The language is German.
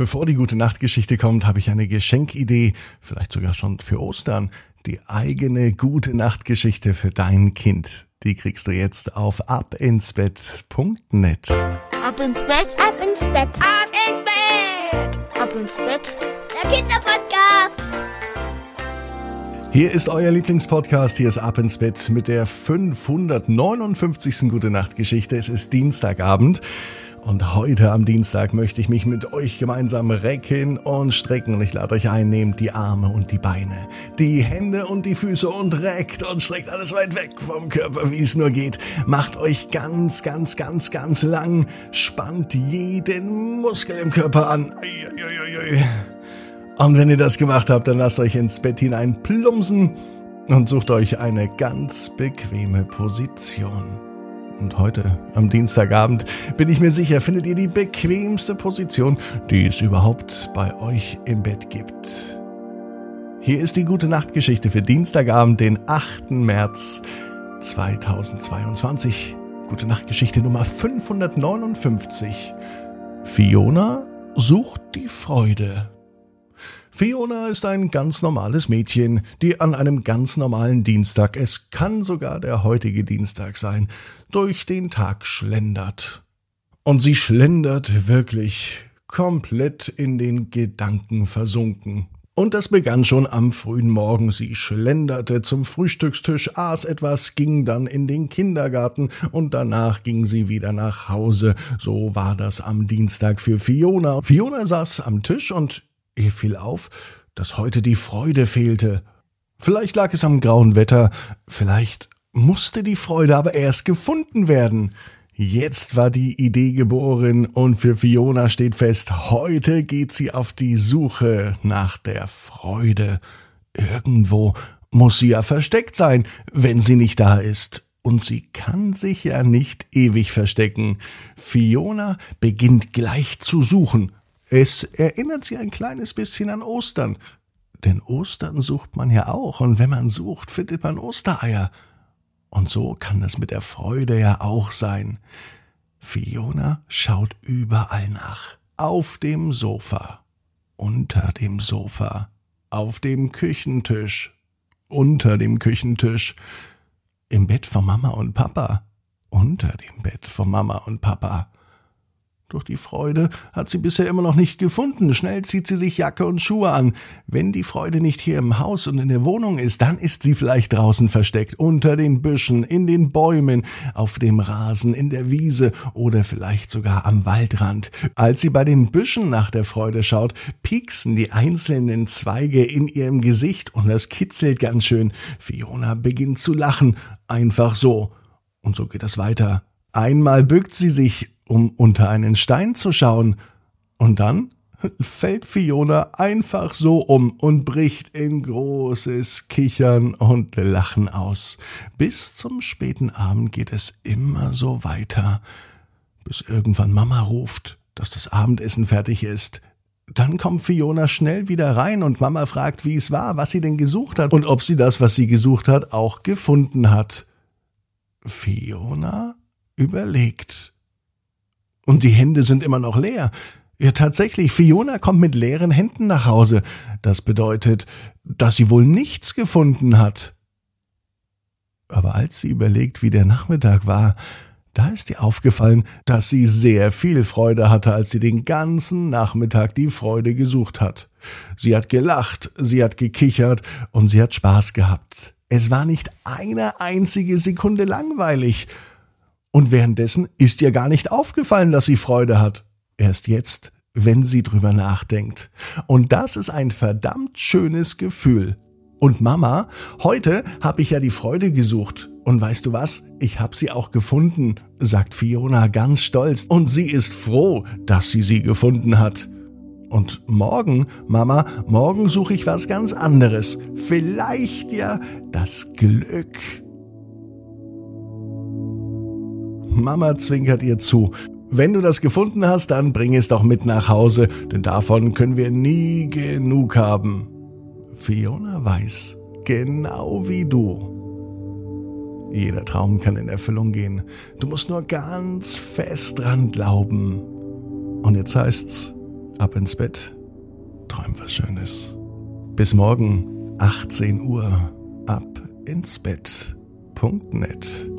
Bevor die gute Nachtgeschichte kommt, habe ich eine Geschenkidee, vielleicht sogar schon für Ostern. Die eigene gute Nachtgeschichte für dein Kind. Die kriegst du jetzt auf abinsbett.net. Ab ins Bett, ab ins Bett, ab ins Bett, ab ins Bett. Der Kinderpodcast. Hier ist euer Lieblingspodcast. Hier ist Ab ins Bett mit der 559. Gute Nachtgeschichte. Es ist Dienstagabend. Und heute am Dienstag möchte ich mich mit euch gemeinsam recken und strecken. Und ich lade euch ein, nehmt die Arme und die Beine, die Hände und die Füße und reckt und streckt alles weit weg vom Körper, wie es nur geht. Macht euch ganz, ganz, ganz, ganz lang. Spannt jeden Muskel im Körper an. Und wenn ihr das gemacht habt, dann lasst euch ins Bett hinein plumpsen und sucht euch eine ganz bequeme Position. Und heute, am Dienstagabend, bin ich mir sicher, findet ihr die bequemste Position, die es überhaupt bei euch im Bett gibt. Hier ist die gute Nachtgeschichte für Dienstagabend, den 8. März 2022. Gute Nachtgeschichte Nummer 559. Fiona sucht die Freude. Fiona ist ein ganz normales Mädchen, die an einem ganz normalen Dienstag, es kann sogar der heutige Dienstag sein, durch den Tag schlendert. Und sie schlendert wirklich komplett in den Gedanken versunken. Und das begann schon am frühen Morgen. Sie schlenderte zum Frühstückstisch, aß etwas, ging dann in den Kindergarten und danach ging sie wieder nach Hause. So war das am Dienstag für Fiona. Fiona saß am Tisch und Ihr fiel auf, dass heute die Freude fehlte. Vielleicht lag es am grauen Wetter, vielleicht musste die Freude aber erst gefunden werden. Jetzt war die Idee geboren und für Fiona steht fest, heute geht sie auf die Suche nach der Freude. Irgendwo muss sie ja versteckt sein, wenn sie nicht da ist. Und sie kann sich ja nicht ewig verstecken. Fiona beginnt gleich zu suchen. Es erinnert sie ein kleines bisschen an Ostern. Denn Ostern sucht man ja auch, und wenn man sucht, findet man Ostereier. Und so kann es mit der Freude ja auch sein. Fiona schaut überall nach. Auf dem Sofa, unter dem Sofa, auf dem Küchentisch, unter dem Küchentisch, im Bett von Mama und Papa, unter dem Bett von Mama und Papa. Doch die Freude hat sie bisher immer noch nicht gefunden. Schnell zieht sie sich Jacke und Schuhe an. Wenn die Freude nicht hier im Haus und in der Wohnung ist, dann ist sie vielleicht draußen versteckt, unter den Büschen, in den Bäumen, auf dem Rasen, in der Wiese oder vielleicht sogar am Waldrand. Als sie bei den Büschen nach der Freude schaut, pieksen die einzelnen Zweige in ihrem Gesicht und das kitzelt ganz schön. Fiona beginnt zu lachen, einfach so. Und so geht es weiter. Einmal bückt sie sich um unter einen Stein zu schauen, und dann fällt Fiona einfach so um und bricht in großes Kichern und Lachen aus. Bis zum späten Abend geht es immer so weiter, bis irgendwann Mama ruft, dass das Abendessen fertig ist. Dann kommt Fiona schnell wieder rein und Mama fragt, wie es war, was sie denn gesucht hat und ob sie das, was sie gesucht hat, auch gefunden hat. Fiona überlegt und die Hände sind immer noch leer. Ja, tatsächlich, Fiona kommt mit leeren Händen nach Hause. Das bedeutet, dass sie wohl nichts gefunden hat. Aber als sie überlegt, wie der Nachmittag war, da ist ihr aufgefallen, dass sie sehr viel Freude hatte, als sie den ganzen Nachmittag die Freude gesucht hat. Sie hat gelacht, sie hat gekichert und sie hat Spaß gehabt. Es war nicht eine einzige Sekunde langweilig. Und währenddessen ist ihr gar nicht aufgefallen, dass sie Freude hat. Erst jetzt, wenn sie drüber nachdenkt. Und das ist ein verdammt schönes Gefühl. Und Mama, heute habe ich ja die Freude gesucht. Und weißt du was? Ich habe sie auch gefunden, sagt Fiona ganz stolz. Und sie ist froh, dass sie sie gefunden hat. Und morgen, Mama, morgen suche ich was ganz anderes. Vielleicht ja das Glück. Mama zwinkert ihr zu. Wenn du das gefunden hast, dann bring es doch mit nach Hause, denn davon können wir nie genug haben. Fiona weiß, genau wie du. Jeder Traum kann in Erfüllung gehen. Du musst nur ganz fest dran glauben. Und jetzt heißt's, ab ins Bett, träum was Schönes. Bis morgen, 18 Uhr, ab ins Bett.net.